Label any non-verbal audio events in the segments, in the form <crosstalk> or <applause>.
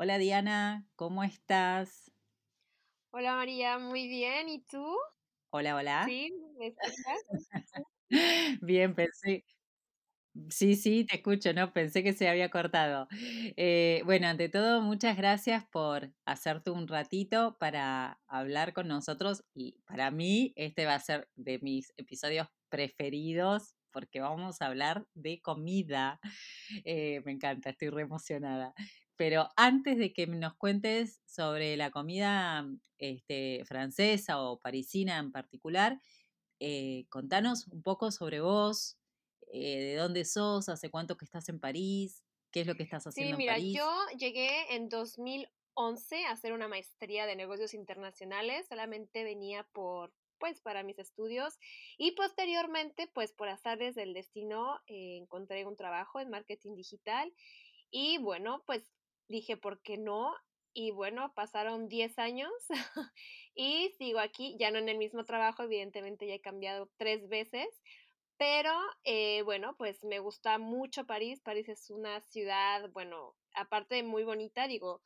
Hola Diana, ¿cómo estás? Hola María, muy bien. ¿Y tú? Hola, hola. ¿Sí? ¿Me escuchas? <laughs> Bien, pensé. Sí, sí, te escucho, ¿no? Pensé que se había cortado. Eh, bueno, ante todo, muchas gracias por hacerte un ratito para hablar con nosotros y para mí este va a ser de mis episodios preferidos porque vamos a hablar de comida. Eh, me encanta, estoy re emocionada. Pero antes de que nos cuentes sobre la comida este, francesa o parisina en particular, eh, contanos un poco sobre vos, eh, de dónde sos, hace cuánto que estás en París, qué es lo que estás Sí, haciendo en mira, París. yo llegué en 2011 a hacer una maestría de negocios internacionales. Solamente venía por, pues, para mis estudios. Y posteriormente, pues, por azares del destino, eh, encontré un trabajo en marketing digital. Y bueno, pues dije, ¿por qué no? Y bueno, pasaron 10 años <laughs> y sigo aquí, ya no en el mismo trabajo, evidentemente ya he cambiado tres veces, pero eh, bueno, pues me gusta mucho París. París es una ciudad, bueno, aparte de muy bonita, digo,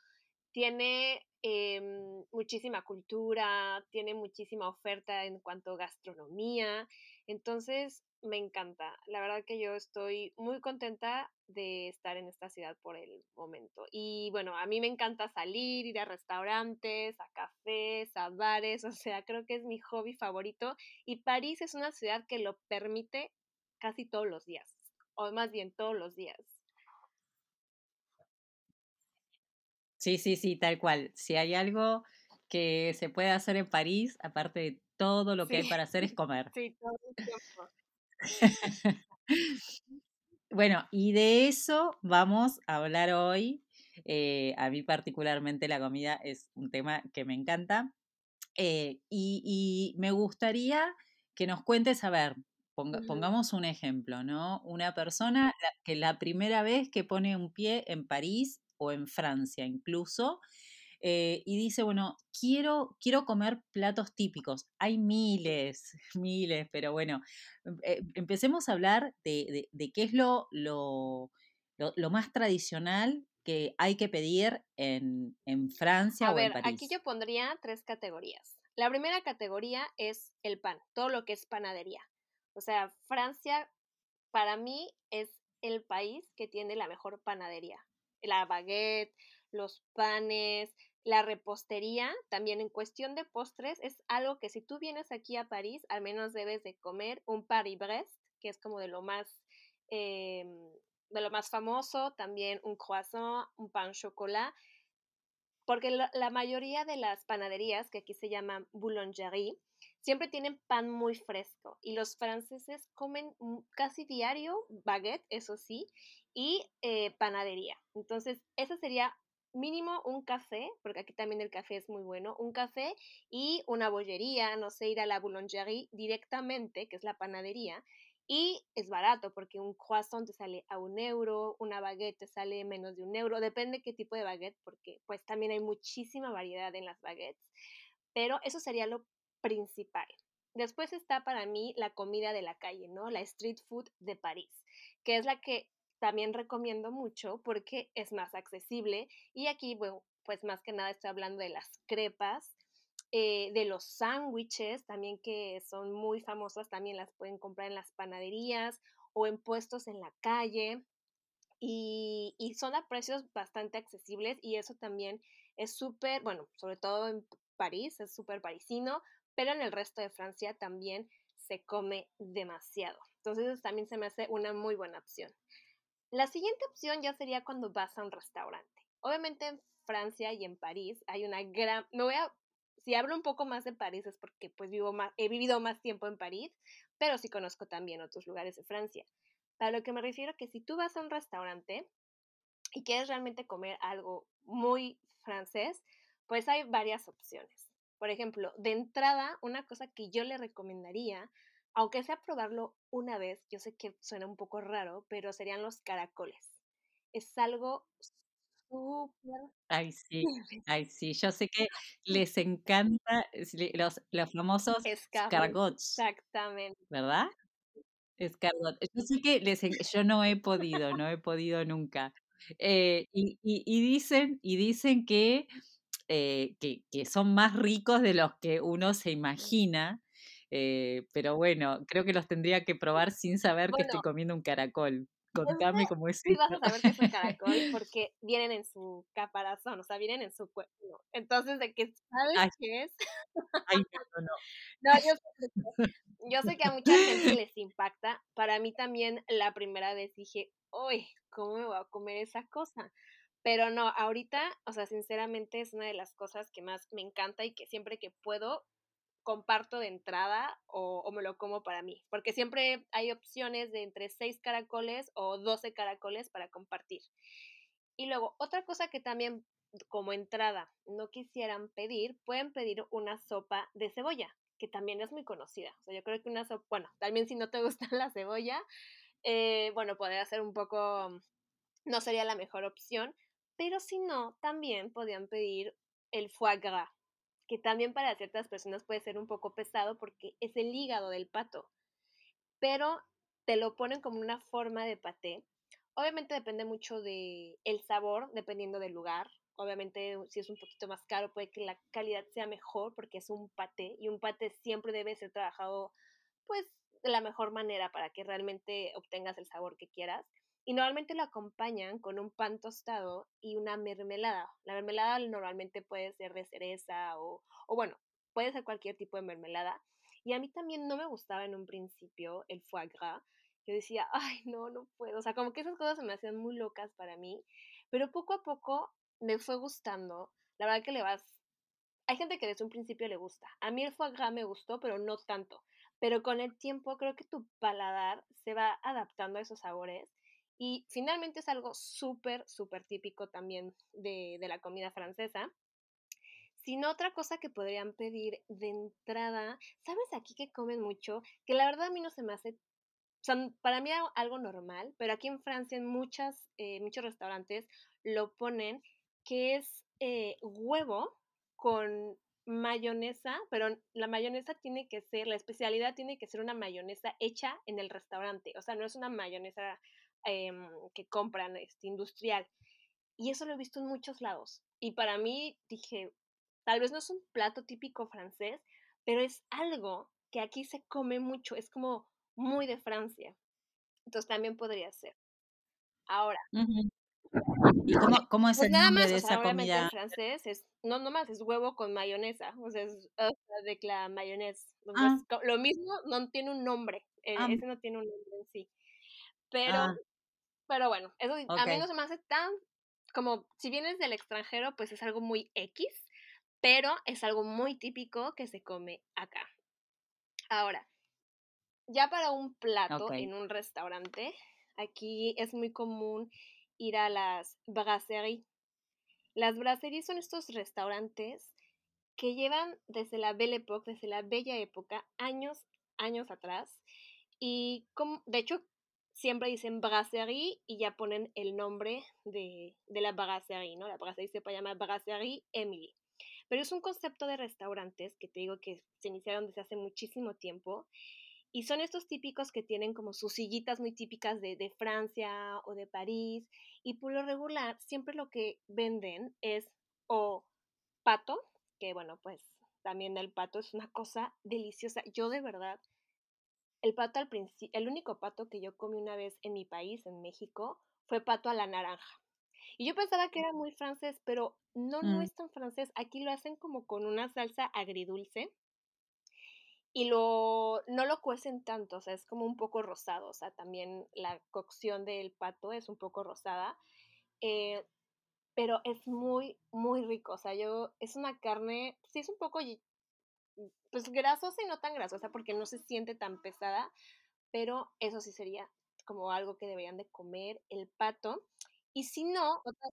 tiene em, muchísima cultura, tiene muchísima oferta en cuanto a gastronomía, entonces me encanta. La verdad que yo estoy muy contenta de estar en esta ciudad por el momento. Y bueno, a mí me encanta salir, ir a restaurantes, a cafés, a bares, <laughs> o sea, creo que es mi hobby favorito. Y París es una ciudad que lo permite casi todos los días, o más bien todos los días. Sí, sí, sí, tal cual. Si hay algo que se puede hacer en París, aparte de todo lo que hay para hacer, es comer. <laughs> sí, todo el tiempo. <laughs> Bueno, y de eso vamos a hablar hoy. Eh, a mí particularmente la comida es un tema que me encanta. Eh, y, y me gustaría que nos cuentes, a ver, ponga- pongamos un ejemplo, ¿no? Una persona que la primera vez que pone un pie en París o en Francia incluso, eh, y dice, bueno, quiero, quiero comer platos típicos. Hay miles, <laughs> miles, pero bueno, em- eh, empecemos a hablar de, de- de qué es lo, lo, lo- lo más tradicional que hay que pedir en, en Francia A o en ver, aquí París. yo pondría tres categorías. La primera categoría es el pan, todo lo que es panadería. O sea, Francia para mí es el país que tiene la mejor panadería. La baguette, los panes, la repostería, también en cuestión de postres, es algo que si tú vienes aquí a París, al menos debes de comer un Paris-Brest, que es como de lo más, eh, de lo más famoso, también un croissant, un pan chocolat, porque la, mayoría de las panaderías, que aquí se llaman boulangerie, siempre tienen pan muy fresco y los franceses comen casi diario baguette, eso sí, y eh, panadería. Entonces, eso sería mínimo un café, porque aquí también el café es muy bueno, un café y una bollería, no sé, ir a la boulangerie directamente, que es la panadería, y es barato porque un croissant te sale a un euro, una baguette te sale menos de un euro, depende qué tipo de baguette, porque pues también hay muchísima variedad en las baguettes, pero eso sería lo principal. Después está para mí la comida de la calle, ¿no? La street food de París, que es la que también recomiendo mucho porque es más accesible y aquí, bueno, pues más que nada estoy hablando de las crepas, eh, de los sándwiches también que son muy famosas, también las pueden comprar en las panaderías o en puestos en la calle y, y son a precios bastante accesibles y eso también es súper, bueno, sobre todo en París, es súper parisino, pero en el resto de Francia también se come demasiado. Entonces también se me hace una muy buena opción. La siguiente opción ya sería cuando vas a un restaurante. Obviamente en Francia y en París hay una gran, me voy a si hablo un poco más de París es porque pues vivo más, he vivido más tiempo en París, pero sí conozco también otros lugares de Francia. A lo que me refiero que si tú vas a un restaurante y quieres realmente comer algo muy francés, pues hay varias opciones. Por ejemplo, de entrada, una cosa que yo le recomendaría, aunque sea probarlo una vez, yo sé que suena un poco raro, pero serían los caracoles. Es algo súper Ay, sí, <laughs> ay, sí. Yo sé que les encanta los los famosos escargot, escargots, exactamente. ¿verdad? Escargot. Yo sé que les yo no he podido, no he podido nunca. Eh, y, y- y dicen, y dicen que, eh, que, que son más ricos de los que uno se imagina. Eh, pero bueno, creo que los tendría que probar sin saber que estoy comiendo un caracol. Contame cómo es sí vas a saber que es un <laughs> caracol porque vienen en su caparazón, o sea, vienen en su cuerpo. Entonces, de que sabes Ay, qué es, ay, no, no, no. <laughs> no, yo sé, que- yo sé que a mucha gente <laughs> les impacta. Para mí también la primera vez dije, uy, ¿cómo me voy a comer esa cosa? Pero no, ahorita, o sea, sinceramente es una de las cosas que más me encanta y que siempre que puedo comparto de entrada o, me lo como para mí, porque siempre hay opciones de entre 6 caracoles o 12 caracoles para compartir. Y luego, otra cosa que también como entrada no quisieran pedir, pueden pedir una sopa de cebolla, que también es muy conocida. O sea, yo creo que una sopa, bueno, también si no te <laughs> gusta la cebolla, eh, bueno, podría ser un poco, no sería la mejor opción, pero si no, también podían pedir el foie gras, que también para ciertas personas puede ser un poco pesado porque es el hígado del pato, pero te lo ponen como una forma de paté. Obviamente depende mucho del el sabor, dependiendo del lugar. Obviamente si es un poquito más caro puede que la calidad sea mejor porque es un paté y un paté siempre debe ser trabajado pues de la mejor manera para que realmente obtengas el sabor que quieras. Y normalmente lo acompañan con un pan tostado y una mermelada. La mermelada normalmente puede ser de cereza o, o bueno, puede ser cualquier tipo de mermelada. Y a mí también no me gustaba en un principio el foie gras. Yo decía, <laughs> ay, no, no puedo. O sea, como que esas cosas se me hacían muy locas para mí. Pero poco a poco me fue gustando. La verdad que le vas... Hay gente que desde un principio le gusta. A mí el foie gras me gustó, pero no tanto. Pero con el tiempo creo que tu paladar se va adaptando a esos sabores. Y finalmente es algo súper, súper típico también de, de la comida francesa. Sino otra cosa que podrían pedir de entrada, ¿sabes aquí que comen mucho? Que la verdad a mí no se me hace, o sea, para mí algo, algo normal, pero aquí en Francia en muchas, eh, muchos restaurantes lo ponen, que es eh, huevo con mayonesa, pero la mayonesa tiene que ser, la especialidad tiene que ser una mayonesa hecha en el restaurante, o sea, no es una mayonesa em, que compran este, industrial. Y eso lo he visto en muchos lados. Y para mí dije, Tal vez no es un plato típico francés, pero es algo que aquí se come mucho, es como muy de Francia. Entonces también podría ser. Ahora. ¿Y cómo, <laughs> cómo es pues el nada nombre más, de o sea, esa en comida? francés es, no nomás, es huevo con mayonesa, o sea, es de la mayonesa. Ah, lo mismo no tiene un nombre, ah, eh, ese no tiene un nombre en sí. Pero, ah, pero bueno, eso sí, a mí no se me hace tan, como, si vienes del extranjero, pues es algo muy X, pero es algo muy típico que se come acá. Ahora, ya para un plato en un restaurante, aquí es muy común ir a las brasseries. Las brasseries son estos restaurantes que llevan desde la Belle Époque, desde la bella época, años, años atrás. Y como, de hecho, siempre dicen brasserie y ya ponen el nombre de, de la brasserie, ¿no? La brasserie se puede llamar Brasserie Emily. Pero es un concepto de restaurantes que te digo que se iniciaron desde hace muchísimo tiempo y son estos típicos que tienen como sus sillitas muy típicas de, de Francia o de París. Y por lo regular, siempre lo que venden es o pato, que bueno, pues también el pato es una cosa deliciosa. Yo de verdad, el pato al principio, el único pato que yo comí una vez en mi país, en México, fue pato a la naranja. Y yo pensaba que era muy francés, pero no, no Mm, es tan francés. Aquí lo hacen como con una salsa agridulce y lo, no lo cuecen tanto, o sea, es como un poco rosado, o sea, también la cocción del pato es un poco rosada, eh, pero es muy, muy rico, o sea, yo, es una carne, sí es un poco, pues grasosa y no tan grasosa porque no se siente tan pesada, pero eso sí sería como algo que deberían de comer el pato. Y si no, otra-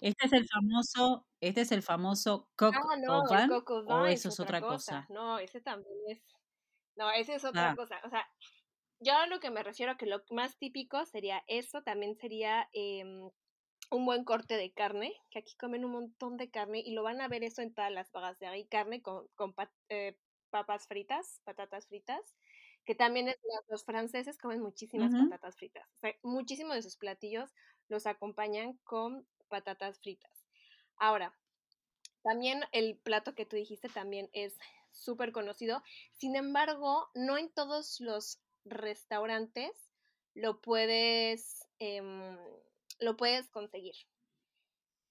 Este es el famoso, este es el famoso coq ah, no, el coco o eso es otra otra cosa, cosa. no, ese también es, no, ese es otra Ah, cosa, o sea, Yo a lo que me refiero que lo más típico sería eso, también sería em, un buen corte de carne, que aquí comen un montón de carne y lo van a ver eso en todas las vagas de ahí, carne con, con pat- eh, papas fritas, patatas fritas, que también es, los franceses comen muchísimas patatas fritas. O sea, muchísimos de sus platillos los acompañan con patatas fritas. Ahora, también el plato que tú dijiste también es súper conocido. Sin embargo, no en todos los restaurantes lo puedes, em, lo puedes conseguir.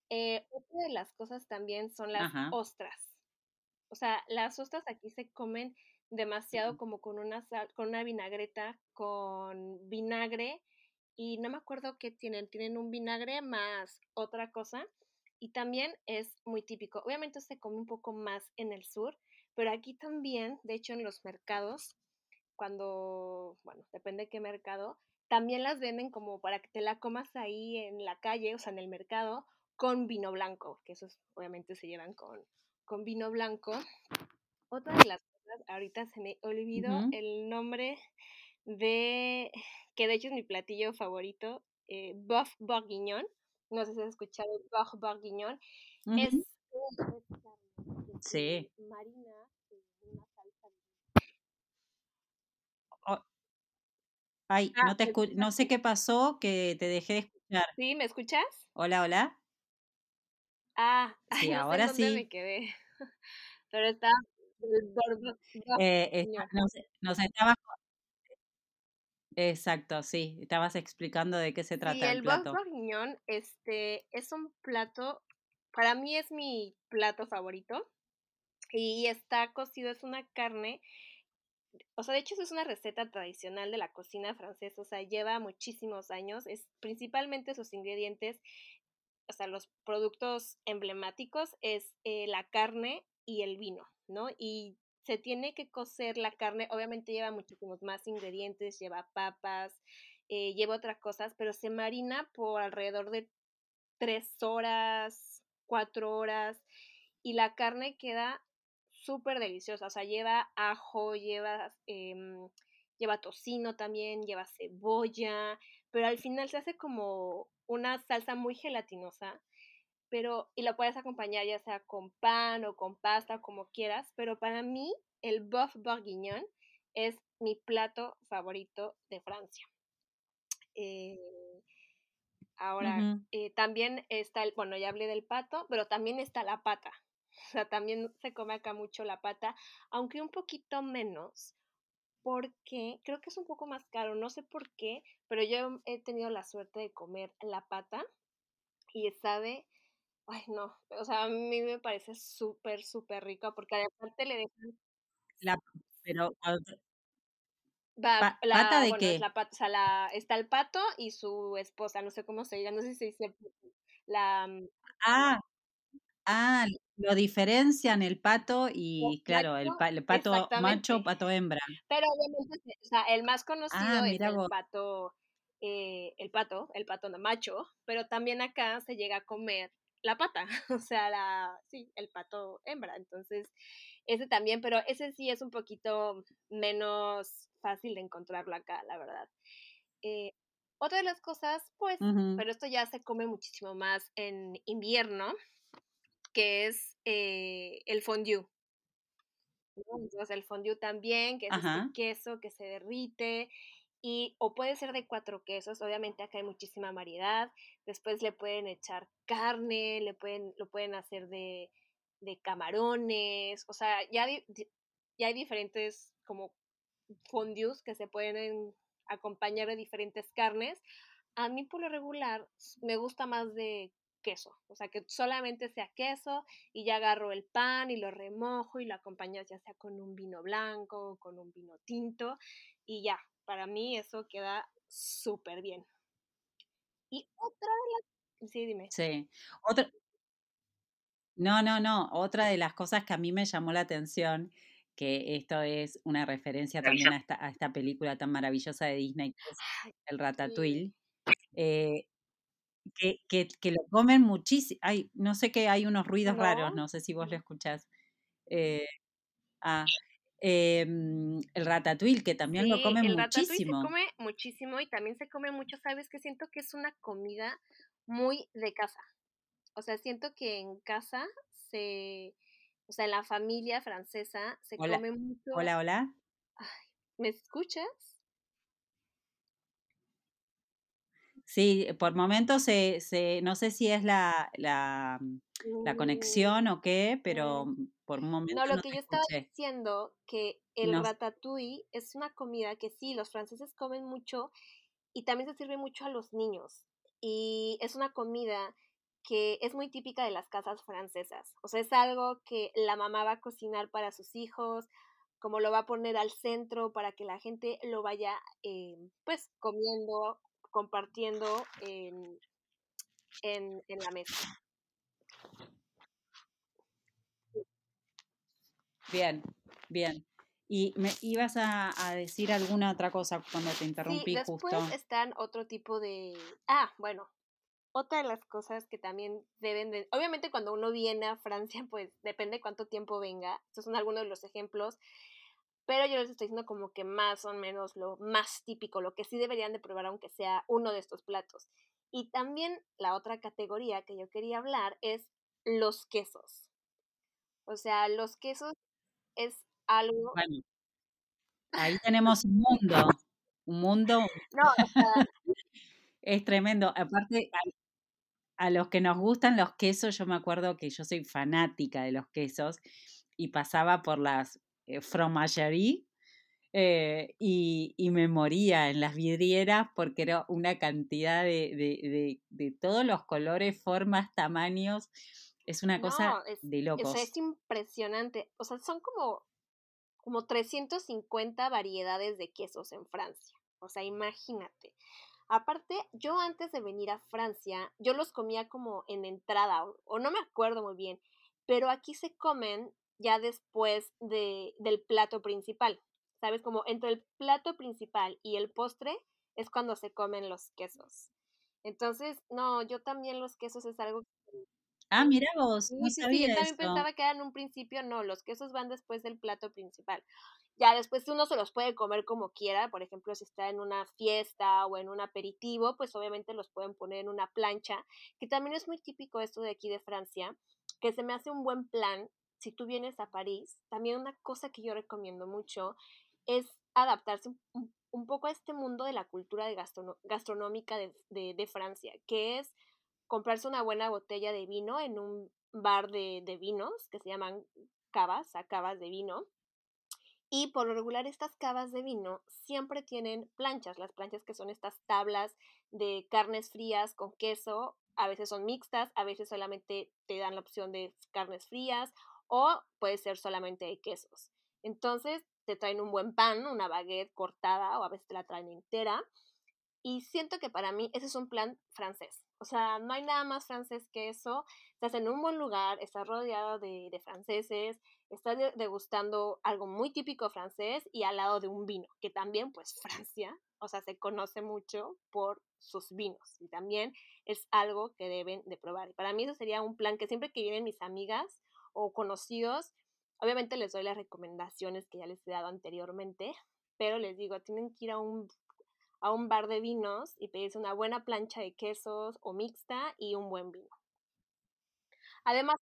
Eh, otra de las cosas también son las ostras. O sea, las ostras aquí se comen demasiado como con una con una vinagreta, con vinagre y no me acuerdo qué tienen, tienen un vinagre más otra cosa y también es muy típico. Obviamente se come un poco más en el sur, pero aquí también, de hecho en los mercados, cuando, bueno, depende de qué mercado, también las venden como para que te la comas ahí en la calle, o sea, en el mercado, con vino blanco, que esos obviamente se llevan con, con vino blanco. Otra de las cosas, ahorita se me olvidó el nombre de, que de hecho es mi platillo favorito, eh, Buff Bourguignon. No sé si has escuchado Buff Bourguignon. Es sí. marina una salsa Ay, ah, no, te no sé qué pasó, que te dejé de escuchar. ¿Sí? ¿Me escuchas? Hola, hola. Ah, <laughs> sí, ahora sí. me quedé. <laughs> Pero está... Eh, nos, estaba... Exacto, sí. Estabas explicando de qué se trata sí, el, el plato. bourguignon este, es un plato, para mí es mi plato favorito. Y está cocido, es una carne o sea, de hecho, es una receta tradicional de la cocina francesa, o sea, lleva muchísimos años, es principalmente sus ingredientes, o sea, los productos emblemáticos es eh, la carne y el vino, ¿no? Y se tiene que cocer la carne, obviamente lleva muchísimos más ingredientes, lleva papas, eh, lleva otras cosas, pero se marina por alrededor de tres horas, cuatro horas, y la carne queda súper deliciosa, o sea, lleva ajo, lleva, em, lleva tocino también, lleva cebolla, pero al final se hace como una salsa muy gelatinosa, pero, y la puedes acompañar ya sea con pan o con pasta, como quieras, pero para mí el boeuf bourguignon es mi plato favorito de Francia. Eh, ahora, eh, también está el, bueno, ya hablé del pato, pero también está la pata. O <laughs> sea, también se come acá mucho la pata, aunque un poquito menos, porque creo que es un poco más caro, no sé por qué, pero yo he tenido la suerte de comer la pata y sabe, ay no, o sea, a mí me parece súper, súper rico porque aparte le dejan... La, pero Va, la, ¿Pata de qué? La pata, o sea, la, está el pato y su esposa, no sé cómo se diga, no sé si se dice la... Mm, ah, ah, lo diferencian el pato y, claro, el, pato macho, pato hembra. Pero obviamente, o sea, el más ah, conocido es el pato, eh, el pato, el pato macho, pero también acá se llega a comer la pata, <laughs> o sea, la, sí, el pato hembra. Entonces, ese también, pero ese sí es un poquito menos fácil de encontrarlo acá, la verdad. Eh, otra de las cosas, pues, pero esto ya se come muchísimo más en invierno, que es eh, el fondue. Entonces el fondue también, que es este queso que se derrite, y, o puede ser de cuatro quesos, obviamente acá hay muchísima variedad, después le pueden echar carne, le pueden, lo pueden hacer de, de camarones, o sea, ya, ya hay diferentes como fondues que se pueden acompañar de diferentes carnes. A mí por lo regular me gusta más de queso, o sea, que solamente sea queso y ya agarro el pan y lo remojo y lo acompaño ya sea con un vino blanco, con un vino tinto y ya, para mí eso queda súper bien. Y otra de las... Sí, dime. Sí, otra... No, no, no, otra de las cosas que a mí me llamó la atención que esto es una referencia también a esta, a esta película tan maravillosa de Disney, que es El Ratatouille. Eh, que, que, que lo comen muchísimo. Hay, no sé qué, hay unos ruidos raros, no sé si vos lo escuchás. Eh, ah, em, el ratatouille, que también lo comen el muchísimo. se come muchísimo y también se come mucho, ¿sabes? Que siento que es una comida muy de casa. O sea, siento que en casa se, o sea, en la familia francesa se come mucho. Hola, hola. Ay, ¿Me escuchas? Sí, por momentos se, se, no sé si es la, la, la Mm, conexión o qué, pero mm. por un momento No, lo no que yo estaba diciendo, que el No, ratatouille es una comida que sí, los franceses comen mucho y también se sirve mucho a los niños. Y es una comida que es muy típica de las casas francesas. O sea, es algo que la mamá va a cocinar para sus hijos, como lo va a poner al centro para que la gente lo vaya, eh, pues, comiendo, compartiendo en, en, en la mesa. bien, bien. Y me ibas a, a decir alguna otra cosa cuando te Sí, interrumpí después justo. están otro tipo de... Ah, bueno, otra de las cosas que también deben de... Obviamente cuando uno viene a Francia, pues depende cuánto tiempo venga. Estos son algunos de los ejemplos. Pero yo les estoy diciendo como que más o menos lo más típico, lo que sí deberían de probar aunque sea uno de estos platos. Y también la otra categoría que yo quería hablar es los quesos. O sea, los quesos es algo... Bueno, ahí tenemos un mundo, un mundo, <laughs> No, o sea, es tremendo. Aparte, a, a los que nos gustan los quesos, yo me acuerdo que yo soy fanática de los quesos y pasaba por las fromagerie eh, y, y me moría en las vidrieras porque era una cantidad de, de, de, de todos los colores, formas, tamaños. Es una cosa es, de o sea, es locos. impresionante. O sea, son como, como 350 variedades de quesos en Francia. O sea, imagínate. Aparte, yo antes de venir a Francia, yo los comía como en entrada, o, o no me acuerdo muy bien, pero aquí se comen ya después de, del plato principal. ¿Sabes? Como entre el plato principal y el postre es cuando se comen los quesos. Entonces, no, yo también los quesos es algo Ah, mira vos, no Sí, yo también pensaba que eran un principio, no, los quesos van después del plato principal. Ya después uno se los puede comer como quiera, por ejemplo, si está en una fiesta o en un aperitivo, pues obviamente los pueden poner en una plancha, que también es muy típico esto de aquí de Francia, que se me hace un buen plan si tú vienes a París. También una cosa que yo recomiendo mucho es adaptarse un, poco a este mundo de la cultura de gastronómica de, Francia, que es comprarse una buena botella de vino en un bar de, de vinos que se llaman cavas, a cavas de vino. Y por lo regular estas cavas de vino siempre tienen planchas, las planchas que son estas tablas de carnes frías con queso, a veces son mixtas, a veces solamente te dan la opción de carnes frías o puede ser solamente de quesos. Entonces te traen un buen pan, una baguette cortada o a veces te la traen entera y siento que para mí ese es un plan francés. O sea, no hay nada más francés que eso. Estás en un buen lugar, estás rodeado de, de franceses, estás degustando algo muy típico francés y al lado de un vino, que también pues Francia, o sea, se conoce mucho por sus vinos y también es algo que deben de probar. Y para mí eso sería un plan que siempre que vienen mis amigas o conocidos, obviamente les doy las recomendaciones que ya les he dado anteriormente, pero les digo, tienen que ir a un a un bar de vinos y pedirse una buena plancha de quesos o mixta y un buen vino. Además,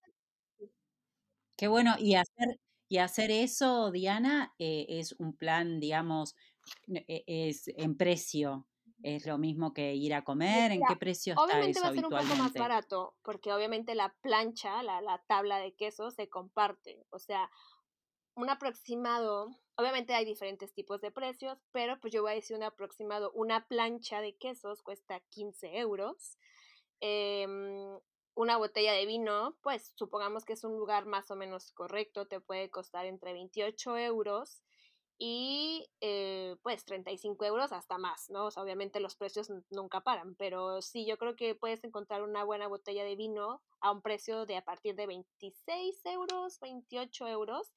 Qué bueno, y hacer, y hacer eso, Diana, eh, es un plan, digamos, n- e- es en precio. Es lo mismo que ir a comer. ¿En qué precio está obviamente eso va a ser un poco más barato porque obviamente la plancha, la, la tabla de quesos se comparte. O sea, un aproximado, obviamente hay diferentes tipos de precios, pero pues yo voy a decir un aproximado, una plancha de quesos cuesta 15 euros. Eh, una botella de vino, pues supongamos que es un lugar más o menos correcto, te puede costar entre 28 euros y eh, pues 35 euros hasta más, ¿no? O sea, obviamente los precios nunca paran, pero sí, yo creo que puedes encontrar una buena botella de vino a un precio de a partir de 26 euros, 28 euros,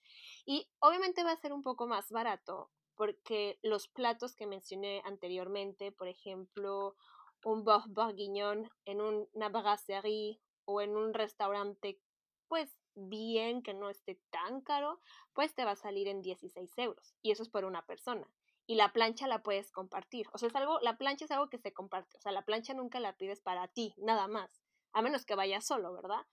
y obviamente va a ser un poco más barato, porque los platos que mencioné anteriormente, por ejemplo, un boeuf bourguignon en un, una brasserie o en un restaurante, pues bien, que no esté tan caro, pues te va a salir en 16 euros. Y eso es por una persona. Y la plancha la puedes compartir. O sea, es algo, la plancha es algo que se comparte. O sea, la plancha nunca la pides para ti, nada más. A menos que vayas solo, ¿verdad?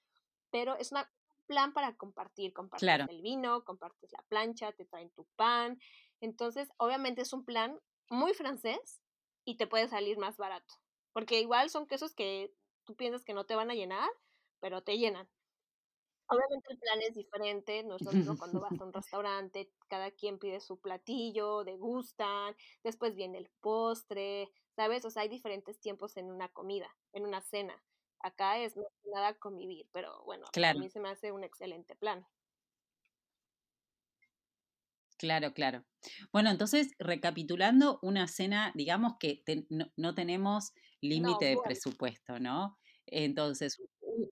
Pero es una plan para compartir. Compartes Claro. el vino, compartes la plancha, te traen tu pan. Entonces, obviamente es un plan muy francés y te puede salir más barato. Porque igual son quesos que tú piensas que no te van a llenar, pero te llenan. Obviamente el plan es diferente, no es lo mismo cuando vas a <laughs> un restaurante, cada quien pide su platillo, degustan, después viene el postre, ¿sabes? O sea, hay diferentes tiempos en una comida, en una cena. Acá es nada convivir, pero bueno, a mí se me hace un excelente plan. Claro, claro. Bueno, entonces, recapitulando, una cena, digamos que te- no, no tenemos límite No, de presupuesto, ¿no? Entonces,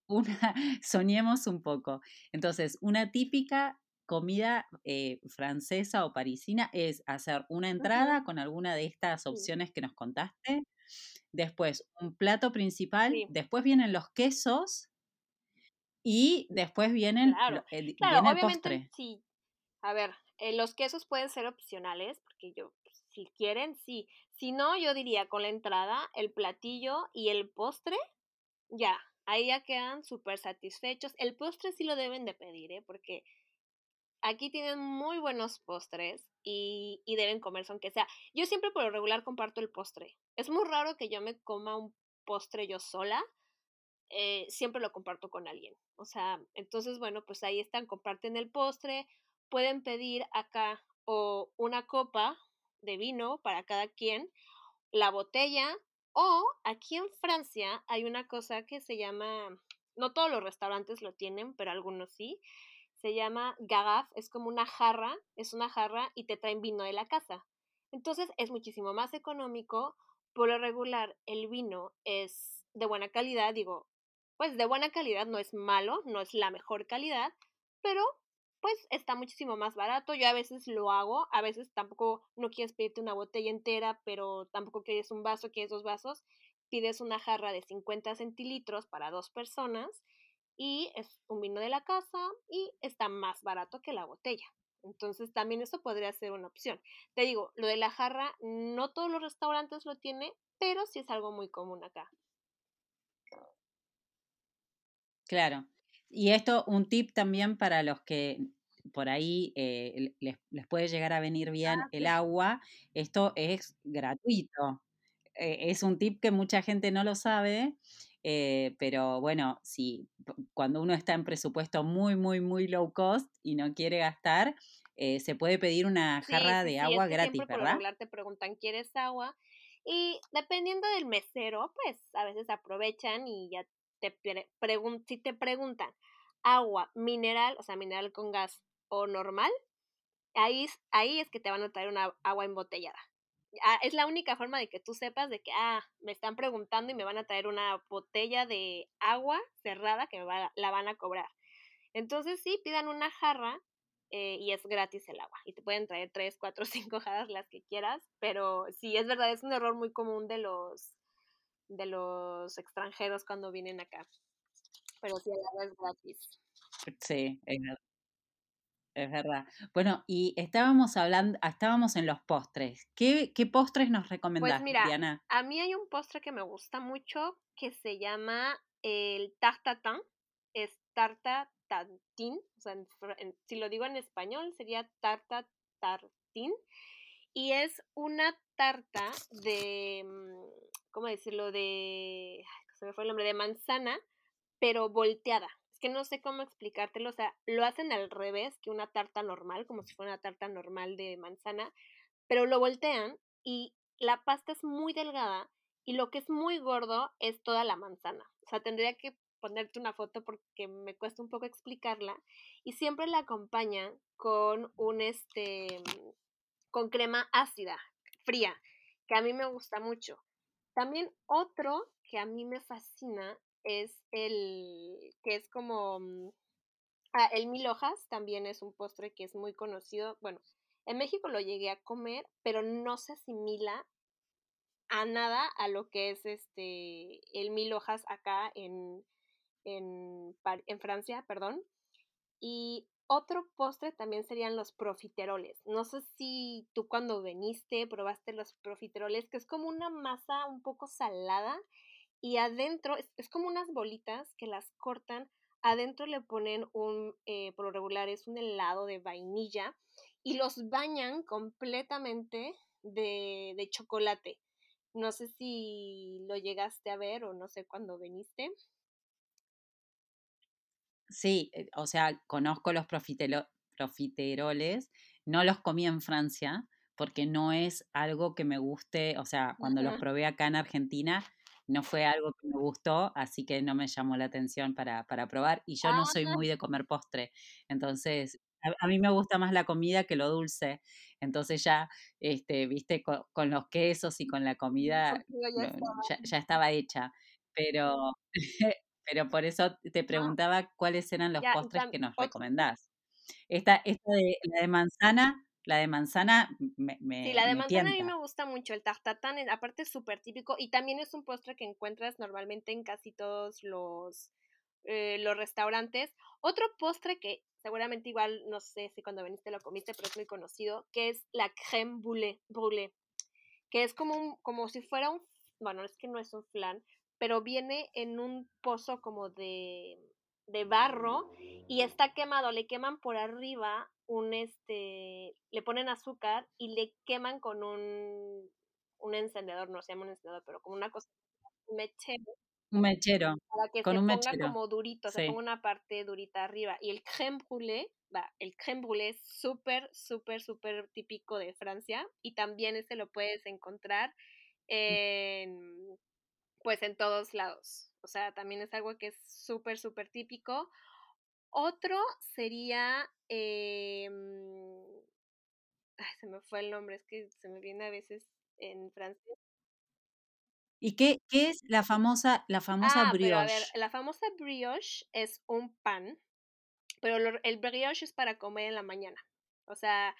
una, <laughs> soñemos un poco. Entonces, una típica comida eh, francesa o parisina es hacer una entrada con alguna de estas opciones que nos contaste, después un plato principal, sí, después vienen los quesos y después vienen, claro. di- Claro, viene el postre. sí. A ver, eh, los quesos pueden ser opcionales, porque yo, pues, si quieren, sí. Si no, yo diría con la entrada, el platillo y el postre, ya, ahí ya quedan súper satisfechos. El postre sí lo deben de pedir, ¿eh? Porque aquí tienen muy buenos postres y, y deben comerse aunque sea. Yo siempre por lo regular comparto el postre. Es muy raro que yo me coma un postre yo sola, eh, siempre lo comparto con alguien. O sea, entonces, bueno, pues ahí están, comparten el postre, pueden pedir acá o una copa de vino para cada quien, la botella, o aquí en Francia hay una cosa que se llama, no todos los restaurantes lo tienen, pero algunos sí, se llama garaf, es como una jarra, es una jarra y te traen vino de la casa. Entonces es muchísimo más económico. Por lo regular, el vino es de buena calidad, digo, pues de buena calidad no es malo, no es la mejor calidad, pero pues está muchísimo más barato. Yo a veces lo hago, a veces tampoco no quieres pedirte una botella entera, pero tampoco quieres un vaso, quieres dos vasos. Pides una jarra de 50 centilitros para dos personas y es un vino de la casa y está más barato que la botella. Entonces también eso podría ser una opción. Te digo, lo de la jarra, no todos los restaurantes lo tienen, pero sí es algo muy común acá. Claro. Y esto, un tip también para los que por ahí eh, les, les puede llegar a venir bien Ah, el sí. agua, esto es gratuito. Eh, es un tip que mucha gente no lo sabe, eh, pero bueno, si cuando uno está en presupuesto muy, muy, muy low cost y no quiere gastar, eh, se puede pedir una jarra sí, de sí, es agua que gratis, siempre por lo ¿verdad? regular te preguntan, ¿quieres agua? Y dependiendo del mesero, pues a veces aprovechan y ya te pre- pregun- si te preguntan agua mineral, o sea, mineral con gas o normal, ahí, ahí es que te van a traer una agua embotellada. Ah, es la única forma de que tú sepas de que, ah, me están preguntando y me van a traer una botella de agua cerrada que me va- la van a cobrar. Entonces sí, pidan una jarra eh, y es gratis el agua. Y te pueden traer tres, cuatro, <laughs> cinco jarras las que quieras, pero sí, es verdad, es un error muy común de los de los extranjeros cuando vienen acá. Pero sí, el agua es gratis. Sí, es verdad. Es verdad. Bueno, y estábamos hablando, estábamos en los postres. ¿Qué, qué postres nos Pues recomendás, mira, Diana? a mí hay un postre que me gusta mucho que se llama el tartatin. Es tarta o sea, en fr- en- si lo digo en español sería tarta tartin. Y es una tarta de, mm, ¿cómo decirlo? De, se me fue el nombre, de manzana, pero volteada. Es que no sé cómo explicártelo, o sea, lo hacen al revés que una tarta normal, como si fuera una tarta normal de manzana, pero lo voltean y la pasta es muy delgada y lo que es muy gordo es toda la manzana. O sea, tendría que ponerte una foto porque me cuesta un poco explicarla y siempre la acompañan con un este con crema ácida, fría, que a mí me gusta mucho. También otro que a mí me fascina es el que es como mm, ah, el mil hojas, también es un postre que es muy conocido. Bueno, en México lo llegué a comer, pero no se asimila a nada a lo que es este el mil hojas acá en, en, en Francia, perdón. Y otro postre también serían los profiteroles. No sé si tú cuando viniste probaste los profiteroles, que es como una masa un poco salada y adentro es, como unas bolitas que las cortan adentro le ponen un, eh, por lo regular es un helado de vainilla y los bañan completamente de, de chocolate. No sé si lo llegaste a ver o no sé cuándo viniste. Sí, eh, o sea, conozco los profiteroles, no los comí en Francia porque no es algo que me guste, o sea, cuando los probé acá en Argentina no fue algo que me gustó, así que no me llamó la atención para, para probar y yo no soy Ah. muy de comer postre, entonces a, a mí me gusta más la comida que lo dulce, entonces ya, este, viste, co- con, los quesos y con la comida ya, ya estaba hecha, pero <laughs> pero por eso te Ah, preguntaba cuáles eran los ya, postres que nos recomendás. Esta, esta de, la de manzana, la de manzana me, sí, me, la de me manzana a mí me gusta mucho, el tartatán, aparte es súper típico y también es un postre que encuentras normalmente en casi todos los, eh, los restaurantes. Otro postre que seguramente igual, no sé si cuando viniste lo comiste, pero es muy conocido, que es la crème brûlée, brûlée que es como, un, como si fuera un, bueno, es que no es un flan, pero viene en un pozo como de, de barro y está quemado, le queman por arriba un, este, le ponen azúcar y le queman con un, un encendedor, no se llama un encendedor, pero como una cosa, un mechero, Un mechero, para que con se un ponga mechero. como durito, se ponga Sí. una parte durita arriba. Y el crème brûlée, va, el crème brûlée es súper, súper, súper típico de Francia y también ese lo puedes encontrar en, pues en todos lados. O sea, también es algo que es súper, súper típico. Otro sería, eh, ay, se me fue el nombre, es que se me viene a veces en francés. ¿Y qué, qué es la famosa, la famosa Ah, pero a ver, brioche? la famosa brioche es un pan, pero lo- el brioche es para comer en la mañana. O sea,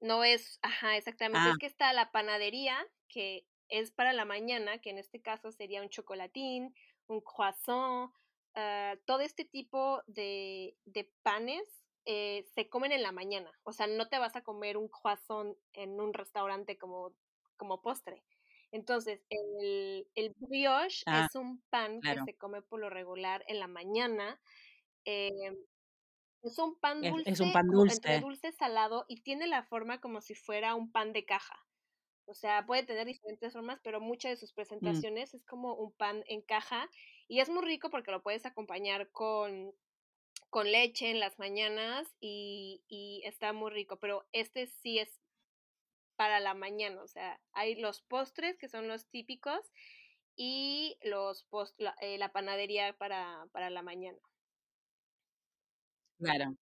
no es, ajá, exactamente, Ah, es que está la panadería, que es para la mañana, que en este caso sería un chocolatín, un croissant, ah, todo este tipo de, de panes eh, se comen en la mañana. O sea, no te vas a comer un croissant en un restaurante como, como postre. Entonces, el, el brioche ah, es un pan que se come por lo regular en la mañana. eh, es un pan Es, es un dulce, pan como entre dulce. dulce salado, y tiene la forma como si fuera un pan de caja. O sea, puede tener diferentes formas, pero muchas de sus Mm, presentaciones es como un pan en caja. Y es muy rico porque lo puedes acompañar con, con leche en las mañanas y, y está muy rico. Pero este sí es para la mañana. O sea, hay los postres que son los típicos y los post, la, eh, la panadería para, para la mañana. claro,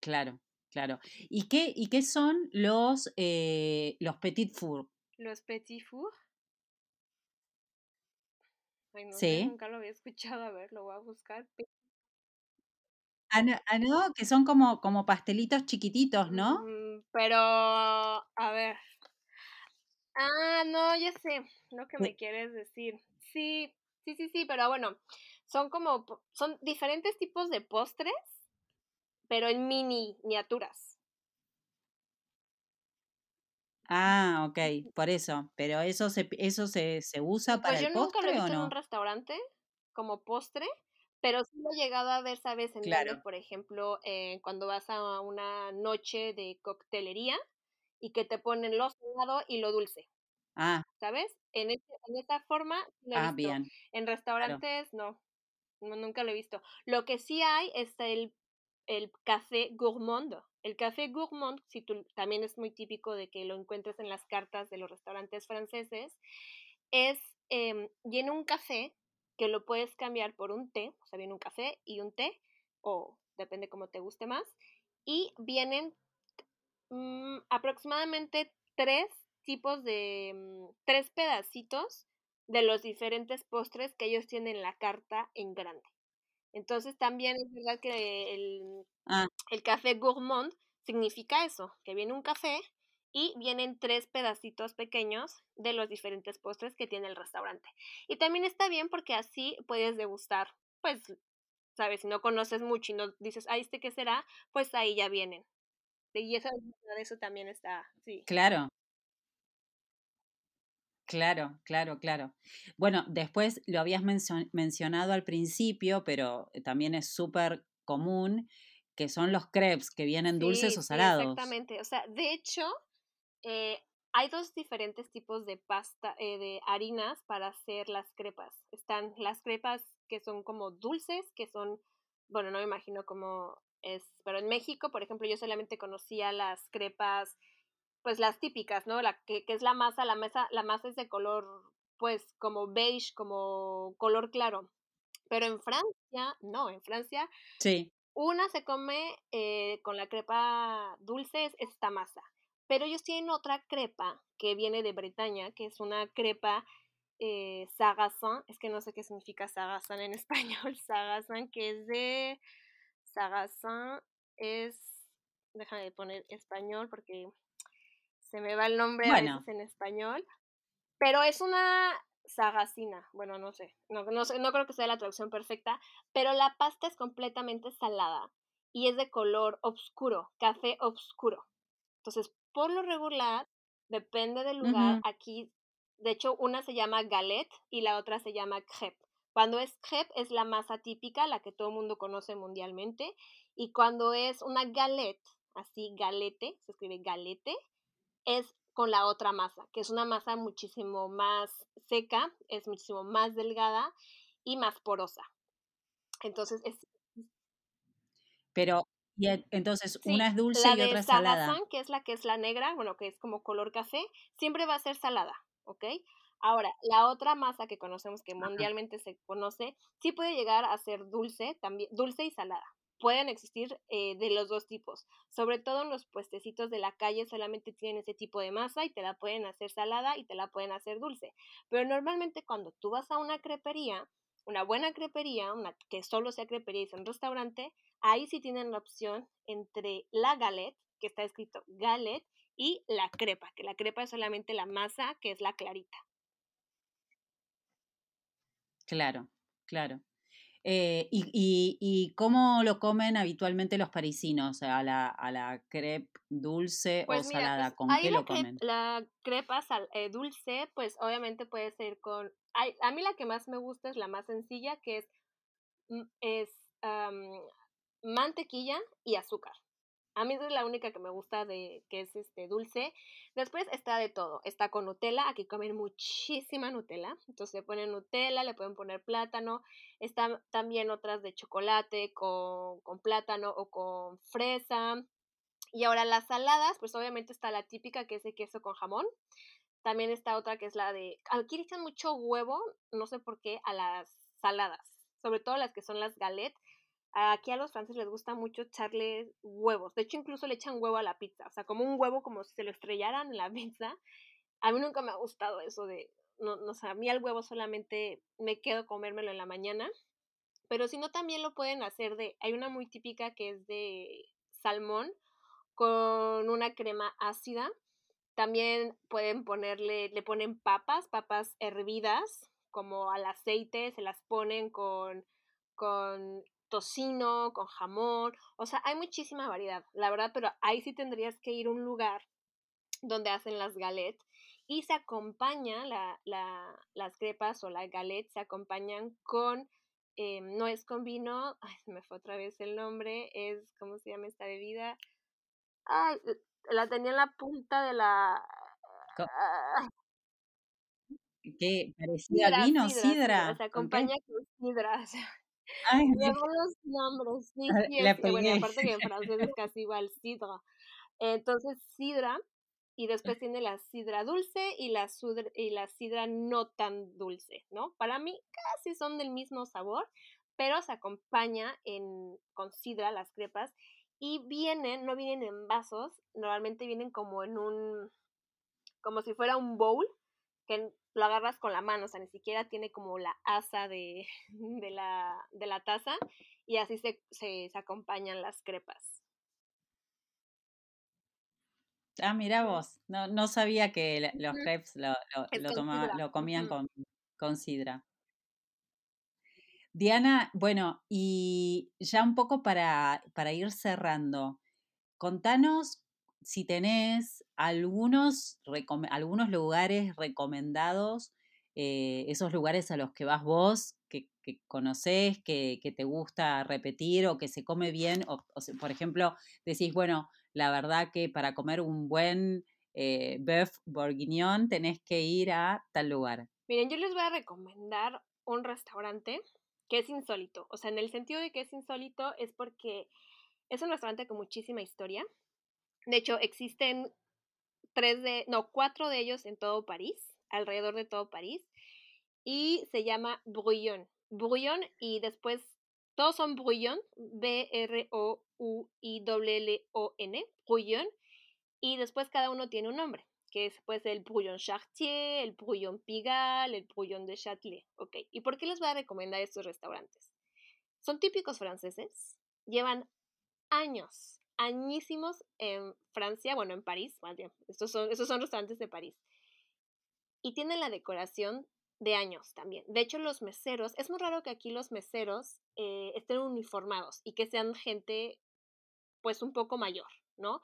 claro, claro. ¿Y qué, y qué son los, eh, los petit fours? Los petit fours Ay, no sé, Sí. nunca lo había escuchado. A ver, lo voy a buscar. Ah, no, ah, no, que son como, como pastelitos chiquititos, ¿no? Mm, pero, a ver. Ah, no, ya sé lo que me quieres decir. Sí, sí, sí, sí, pero bueno, son como, son diferentes tipos de postres, pero en mini miniaturas. Ah, ok, por eso. Pero eso se, eso se, se usa para Pues yo el nunca lo he postre visto en un restaurante como postre, pero sí lo he llegado a ver, ¿sabes? En donde, Claro. por ejemplo, eh, cuando vas a una noche de coctelería y que te ponen lo salado y lo dulce. Ah, ¿sabes? En, en esa forma lo he ah, visto. bien, En claro. restaurantes no, no, nunca lo he visto. Lo que sí hay es el, el café gourmand. El café gourmand, si tú, también es muy típico de que lo encuentres en las cartas de los restaurantes franceses, es, eh, viene un café que lo puedes cambiar por un té, o sea, viene un café y un té, o depende cómo te guste más, y vienen mm, aproximadamente tres tipos de, mm, tres pedacitos de los diferentes postres que ellos tienen en la carta en grande. Entonces también es verdad que el, Ah, el café gourmand significa eso, que viene un café y vienen tres pedacitos pequeños de los diferentes postres que tiene el restaurante. Y también está bien porque así puedes degustar, pues, sabes, si no conoces mucho y no dices, ah, ¿este qué será? Pues ahí ya vienen. Y eso, eso también está, sí. claro. Claro, claro, claro. Bueno, después lo habías mencionado al principio, pero también es súper común, que son los crepes, que vienen dulces o salados. Sí, exactamente. O sea, de hecho, eh, hay dos diferentes tipos de pasta, eh, de harinas para hacer las crepas. Están las crepas que son como dulces, que son, bueno, no me imagino cómo es, pero en México, por ejemplo, yo solamente conocía las crepas pues las típicas, ¿no? La que, es la masa, la masa, la masa es de color, pues, como beige, como color claro. Pero en Francia, no, en Francia, sí. una se come eh, con la crepa dulce, es esta masa. Pero ellos tienen otra crepa que viene de Bretaña, que es una crepa eh, sarrasin, es que no sé qué significa sarrasin en <laughs> español, sarrasin, que es de sarrasin, es, déjame poner español porque se me va el nombre a veces en español, pero es una sagacina, bueno, no sé, no, no, sé, no creo que sea la traducción perfecta, pero la pasta es completamente salada y es de color oscuro, café oscuro. Entonces, por lo regular, depende del lugar, aquí, de hecho, una se llama galette y la otra se llama crepe. Cuando es crepe es la masa típica, la que todo el mundo conoce mundialmente, y cuando es una galette, así galete, se escribe galete, es con la otra masa, que es una masa muchísimo más seca, es muchísimo más delgada y más porosa. Entonces es... Pero, y entonces una es dulce y otra es salada. que es la que es la negra, bueno, que es como color café, siempre va a ser salada, ¿ok? Ahora, la otra masa que conocemos, que mundialmente se conoce, sí puede llegar a ser dulce, también, dulce y salada pueden existir eh, de los dos tipos. Sobre todo en los puestecitos de la calle solamente tienen ese tipo de masa y te la pueden hacer salada y te la pueden hacer dulce. Pero normalmente cuando tú vas a una crepería, una buena crepería, una que solo sea crepería y sea un restaurante, ahí sí tienen la opción entre la galette, que está escrito galette, y la crepa, que la crepa es solamente la masa que es la clarita. Claro, claro. Eh, y, y, cómo lo comen habitualmente los parisinos? ¿A la, a la crepe dulce o pues salada? ¿Con qué lo comen? la crepa eh, dulce, pues obviamente puede ser con... a mí la que más me gusta es la más sencilla, que es, mm, es mantequilla y azúcar. A mí es la única que me gusta de que es este dulce. Después está de todo. Está con Nutella. Aquí comen muchísima Nutella. Entonces le ponen Nutella, le pueden poner plátano. Están también otras de chocolate con, con plátano o con fresa. Y ahora las saladas, pues obviamente está la típica que es de queso con jamón. También está otra que es la de... Aquí echan mucho huevo, no sé por qué, a las saladas. Sobre todo las que son las galettes Aquí a los franceses les gusta mucho echarle huevos. De hecho, incluso le echan huevo a la pizza. O sea, como un huevo como si se lo estrellaran en la <laughs> pizza. A mí nunca me ha gustado eso de... No, no, o sea, a mí al huevo solamente me quedo comérmelo en la mañana. Pero si no, también lo pueden hacer de... Hay una muy típica que es de salmón con una crema ácida. También pueden ponerle, le ponen papas, papas hervidas, como al aceite, se las ponen con, con tocino, con jamón, o sea, hay muchísima variedad, la verdad, pero ahí sí tendrías que ir a un lugar donde hacen las galettes y se acompaña la, la, las crepas o las galette se acompañan con, eh, no es con vino, ay, se me fue otra vez el nombre, es, ¿cómo se llama esta bebida? Ay, la tenía en la punta de la... ¿Qué? ¿Parecía vino? Sidra. Se acompaña con sidra. <laughs> O sea, Ay, <laughs> los nombres, sí, ah, sí, es, bueno, aparte que en francés es <laughs> casi igual, sidra. Entonces, sidra, y después tiene la sidra dulce y la, y la sidra no tan dulce, ¿no? Para mí casi son del mismo sabor, pero se acompaña en, con sidra las crepas y vienen, no vienen en vasos, normalmente vienen como en un, como si fuera un bowl, que lo agarras con la mano, o sea, ni siquiera tiene como la asa de, <laughs> de, la, de la taza y así se, se, acompañan las crepas. Ah, mira vos, no, no sabía que los crepes lo, lo, lo comían con, con sidra. Diana, bueno, y ya un poco para, para ir cerrando, contanos si tenés algunos, algunos lugares recomendados, eh, esos lugares a los que vas vos, que, que conoces, que, te gusta repetir o que se come bien, o, por ejemplo, decís, bueno, la verdad que para comer un buen eh, bourguignon tenés que ir a tal lugar. Miren, yo les voy a recomendar un restaurante que es insólito. O sea, en el sentido de que es insólito es porque es un restaurante con muchísima historia. De hecho, existen tres de, no, cuatro de ellos en todo París, alrededor de todo París. Y se llama Brouillon. Brouillon y después todos son Brouillon, B-R-O-U-I-L-L-O-N, Brouillon. Y después cada uno tiene un nombre que es pues el Brouillon Chartier, el Brouillon Pigalle, el Brouillon de Châtelet. Ok, ¿y por qué les voy a recomendar estos restaurantes? Son típicos franceses, llevan años, añísimos en Francia, bueno, en París, estos son, estos son restaurantes de París. Y tienen la decoración de años también. De hecho, los meseros, es muy raro que aquí los meseros eh, estén uniformados y que sean gente pues un poco mayor, ¿no?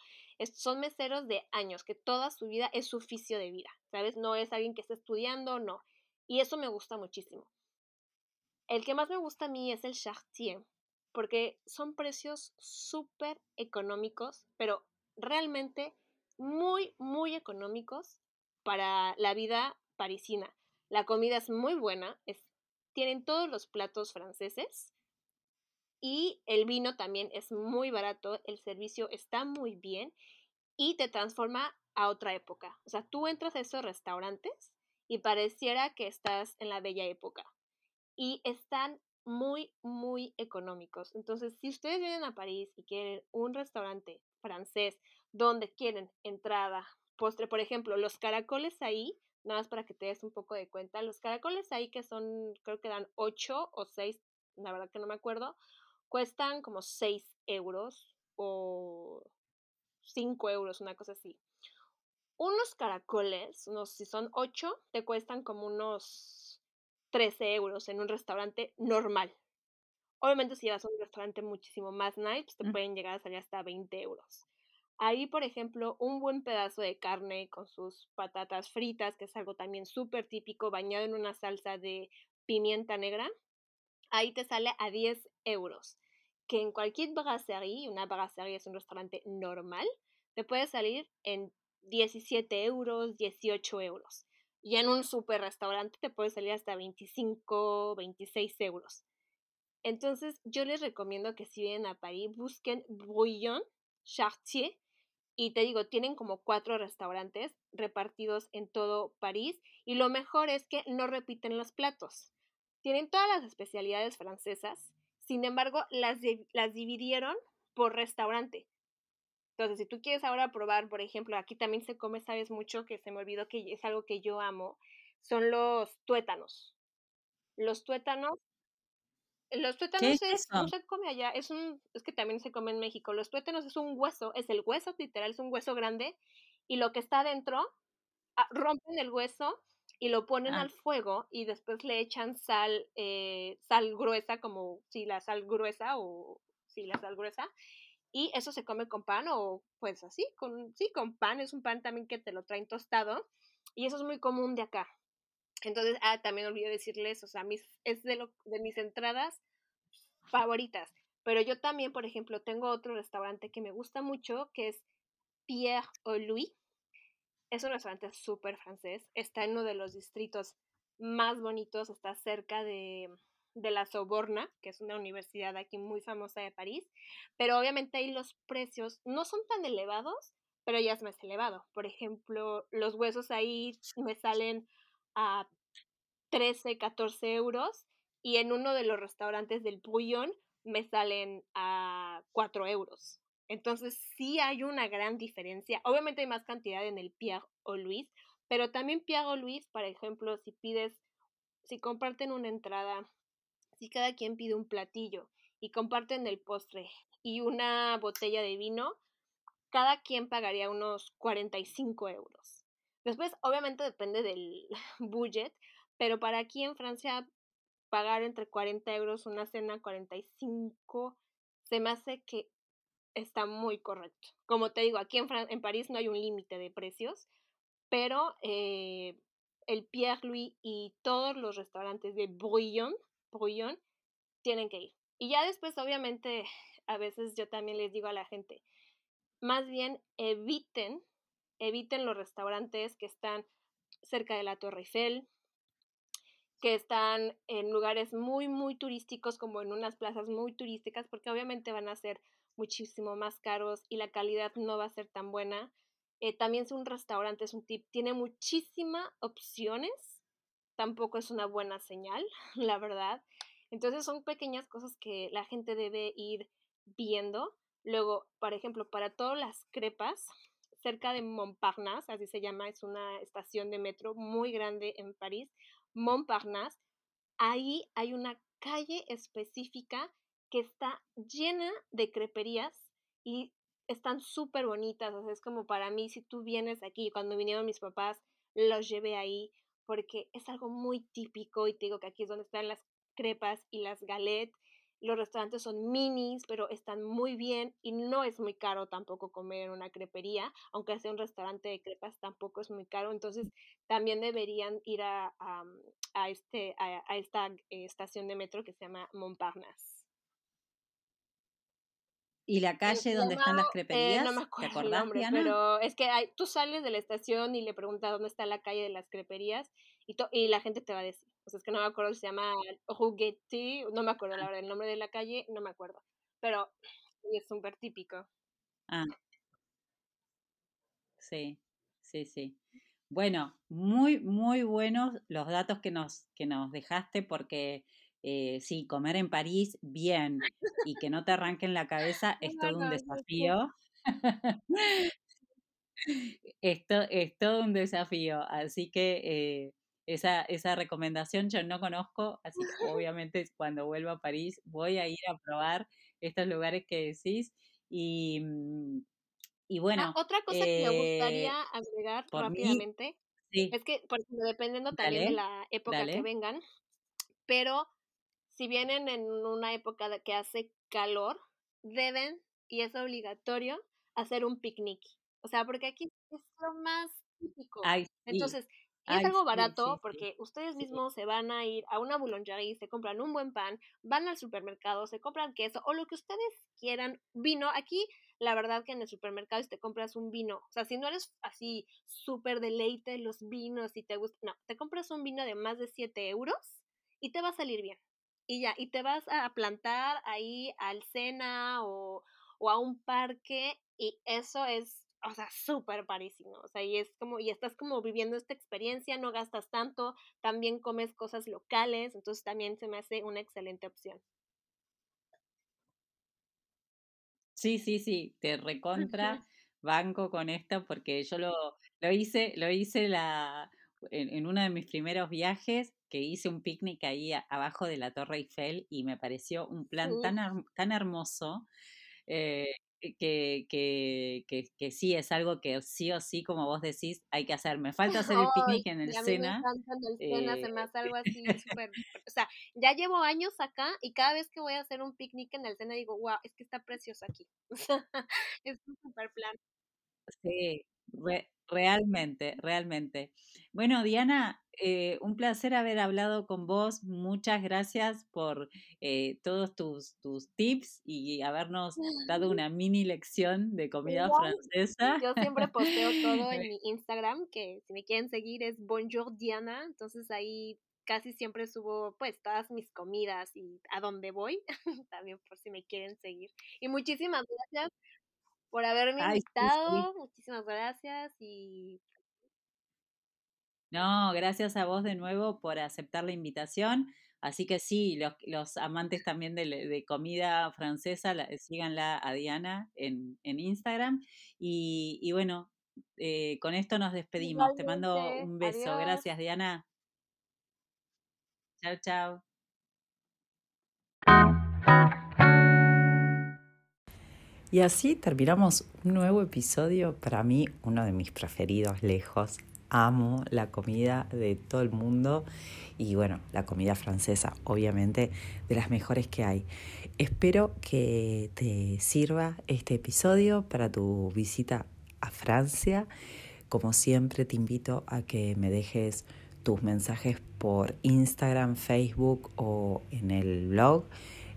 son meseros de años, que toda su vida es su oficio de vida, ¿sabes? No es alguien que está estudiando, no. Y eso me gusta muchísimo. El que más me gusta a mí es el Chartier, porque son precios súper económicos, pero realmente muy, muy económicos para la vida parisina. La comida es muy buena, tienen todos los platos franceses, y el vino también es muy barato, el servicio está muy bien y te transforma a otra época. O sea, tú entras a esos restaurantes y pareciera que estás en la bella época. Y están muy, muy económicos. Entonces, si ustedes vienen a París y quieren un restaurante francés donde quieren entrada, postre, por ejemplo, los caracoles ahí, nada más para que te des un poco de cuenta, los caracoles ahí que son, creo que dan 8 o 6, la verdad que no me acuerdo, cuestan como 6 euros o 5 euros, una cosa así. Unos caracoles, unos, si son 8, te cuestan como unos 13 euros en un restaurante normal. Obviamente si vas a un restaurante muchísimo más nice, pues, te pueden llegar a salir hasta 20 euros. Ahí, por ejemplo, un buen pedazo de carne con sus patatas fritas, que es algo también súper típico, bañado en una salsa de pimienta negra, ahí te sale a 10 euros que en cualquier brasserie, una brasserie es un restaurante normal, te puede salir en 17 euros, 18 euros. Y en un super restaurante te puede salir hasta 25, 26 euros. Entonces, yo les recomiendo que si vienen a París, busquen Brouillon Chartier. Y te digo, tienen como cuatro restaurantes repartidos en todo París. Y lo mejor es que no repiten los platos. Tienen todas las especialidades francesas sin embargo, las, las dividieron por restaurante. Entonces, si tú quieres ahora probar, por ejemplo, aquí también se come, sabes mucho, que se me olvidó que es algo que yo amo, son los tuétanos. Los tuétanos. Los tuétanos es, no se come allá, es un, es que también se come en México. Los tuétanos es un hueso, es el hueso literal, es un hueso grande, y lo que está adentro, ah, rompen el hueso y lo ponen al ah. fuego y después le echan sal, eh, sal gruesa, como si la sal gruesa o si la sal gruesa, y eso se come con pan o pues así, con, sí, con pan, es un pan también que te lo traen tostado y eso es muy común de acá. Entonces, ah, también olvidé decirles, o sea, mis, es de, lo, de mis entradas favoritas. Pero yo también, por ejemplo, tengo otro restaurante que me gusta mucho, que es Pierre o Louis es un restaurante súper francés, está en uno de los distritos más bonitos, está cerca de, la Soborna, que es una universidad aquí muy famosa de París, pero obviamente ahí los precios no son tan elevados, pero ya es más elevado. Por ejemplo, los huesos ahí me salen a 13, 14 euros y en uno de los restaurantes del Bouillon me salen a 4 euros. Entonces sí hay una gran diferencia. Obviamente hay más cantidad en el Pierre o Luis, pero también Pierre o Luis, por ejemplo, si pides, si comparten una entrada, si cada quien pide un platillo y comparten el postre y una botella de vino, cada quien pagaría unos 45 euros. Después, obviamente depende del <laughs> budget, pero para aquí en Francia pagar entre 40 euros una cena, 45, se me hace que está muy correcto. Como te digo, aquí en, en París no hay un límite de precios, pero eh, el Pierre Louis y todos los restaurantes de Brouillon, Tienen que ir. Y ya después, obviamente, a veces yo también les digo a la gente, más bien eviten, eviten los restaurantes que están cerca de la Torre Eiffel, que están en lugares muy, muy turísticos, como en unas plazas muy turísticas, porque obviamente van a ser muchísimo más caros y la calidad no va a ser tan buena. Eh, también es un restaurante, es un tip, tiene muchísimas opciones, tampoco es una buena señal, <laughs> la verdad. Entonces son pequeñas cosas que la gente debe ir viendo. Luego, por ejemplo, para todas las crepas, cerca de Montparnasse, así se llama, es una estación de metro muy grande en París, Montparnasse, ahí hay una calle específica que está llena de creperías y están súper bonitas. O sea, es como para mí, si tú vienes aquí, cuando vinieron mis papás, los llevé ahí porque es algo muy típico y te digo que aquí es donde están las crepas y las galettes. Los restaurantes son minis, pero están muy bien y no es muy caro tampoco comer en una crepería, aunque sea un restaurante de crepas tampoco es muy caro. Entonces también deberían ir a, a, este, a, esta eh, estación de metro que se llama Montparnasse. ¿Y la calle donde están las creperías? Eh, no me acuerdo el nombre, pero es que hay, tú sales de la estación y le preguntas dónde está la calle de las creperías y, y la gente te va a decir. O sea, es que no me acuerdo se llama Rugetti, no me acuerdo la verdad el nombre de la calle, no me acuerdo. Pero es súper típico. Ah. Sí, sí, sí. Bueno, muy, muy buenos los datos que nos, que nos dejaste porque eh, sí, comer en París bien y que no te arranquen la cabeza es todo un desafío. <laughs> Esto es todo un desafío, así que eh, esa, esa recomendación yo no conozco, así que obviamente cuando vuelva a París voy a ir a probar estos lugares que decís y, mm, y ah, bueno. otra cosa que me gustaría eh, agregar rápidamente es que, por dependiendo también de la época que vengan, pero si vienen en una época que hace calor, deben, y es obligatorio, hacer un picnic. O sea, porque aquí es lo más típico. Entonces, y es algo barato porque ustedes mismos se van a ir a una boulangerie, se compran un buen pan, van al supermercado, se compran queso o lo que ustedes quieran, vino. Aquí, la verdad que en el supermercado te compras un vino, o sea, si no eres así súper deleite los vinos y te gusta, no, te compras un vino de más de 7 euros y te va a salir bien. Y ya, y te vas a plantar ahí al Sena o, o a un parque y eso es o sea, súper parísimo, o sea, y es como, y estás como viviendo esta experiencia, no gastas tanto, también comes cosas locales, entonces también se me hace una excelente opción. Sí, sí, sí, te recontra banco con esto porque yo lo, lo hice, lo hice la, en, uno de mis primeros viajes, que hice un picnic ahí abajo de la Torre Eiffel y me pareció un plan tan, tan hermoso. Eh, que, que, que, que, sí es algo que sí o sí, como vos decís, hay que hacer. Me falta hacer el <laughs> picnic en el Sena. Me el Sena, se me hace algo <laughs> así súper. o sea, ya llevo años acá y cada vez que voy a hacer un picnic en el Sena digo, wow, es que está precioso aquí. <laughs> es un super plan. Sí, realmente, realmente. Bueno, Diana, eh, un placer haber hablado con vos. Muchas gracias por eh, todos tus, tus tips y habernos dado <laughs> una mini lección de comida francesa. Yo siempre posteo todo en <laughs> mi Instagram, que si me quieren seguir es Bonjour Diana. Entonces ahí casi siempre subo pues todas mis comidas y a dónde voy, <laughs> también por si me quieren seguir. Y muchísimas gracias por haberme invitado, muchísimas gracias y no, gracias a vos de nuevo por aceptar la invitación. Así que sí, los, amantes también de, comida francesa, la, síganla a Diana en, Instagram. Y, bueno, eh, con esto nos despedimos. Te mando un beso. Gracias, Diana. Chao, chao. Y así terminamos un nuevo episodio, para mí uno de mis preferidos lejos amo la comida de todo el mundo y bueno, la comida francesa, obviamente, de las mejores que hay. Espero que te sirva este episodio para tu visita a Francia. Como siempre, te invito a que me dejes tus mensajes por Instagram, Facebook o en el blog.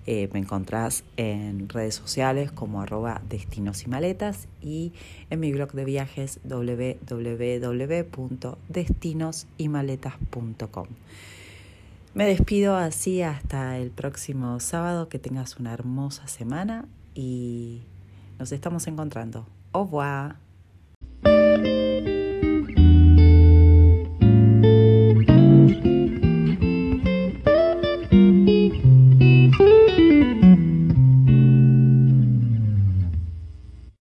Eh, me encontrás en redes sociales como arroba destinos y maletas y en mi blog de viajes www.destinosimaletas.com. Me despido así hasta el próximo sábado. Que tengas una hermosa semana y nos estamos encontrando. Au revoir.